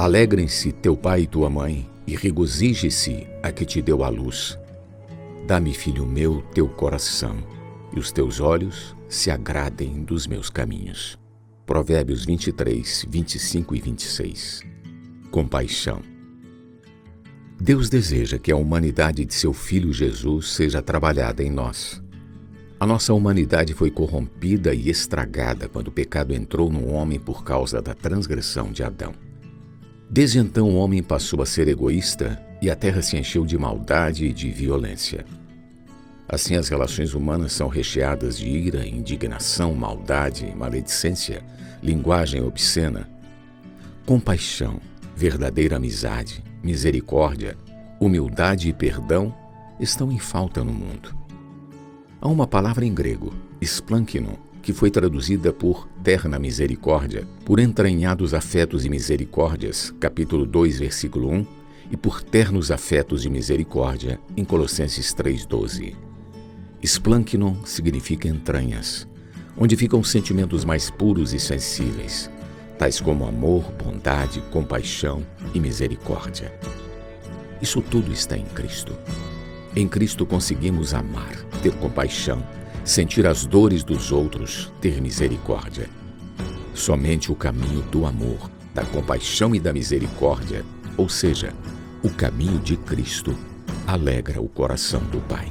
Alegrem-se teu pai e tua mãe, e regozije-se a que te deu a luz. Dá-me, filho meu, teu coração, e os teus olhos se agradem dos meus caminhos. Provérbios 23, 25 e 26. Compaixão. Deus deseja que a humanidade de seu Filho Jesus seja trabalhada em nós. A nossa humanidade foi corrompida e estragada quando o pecado entrou no homem por causa da transgressão de Adão. Desde então, o homem passou a ser egoísta e a terra se encheu de maldade e de violência. Assim, as relações humanas são recheadas de ira, indignação, maldade, maledicência, linguagem obscena. Compaixão, verdadeira amizade, misericórdia, humildade e perdão estão em falta no mundo. Há uma palavra em grego, splanknon, que foi traduzida por terna misericórdia, por entranhados afetos e misericórdias, capítulo 2, versículo 1, e por ternos afetos de misericórdia, em Colossenses 3,12. Splanknon significa entranhas, onde ficam os sentimentos mais puros e sensíveis, tais como amor, bondade, compaixão e misericórdia. Isso tudo está em Cristo. Em Cristo conseguimos amar, ter compaixão, sentir as dores dos outros, ter misericórdia. Somente o caminho do amor, da compaixão e da misericórdia, ou seja, o caminho de Cristo, alegra o coração do Pai.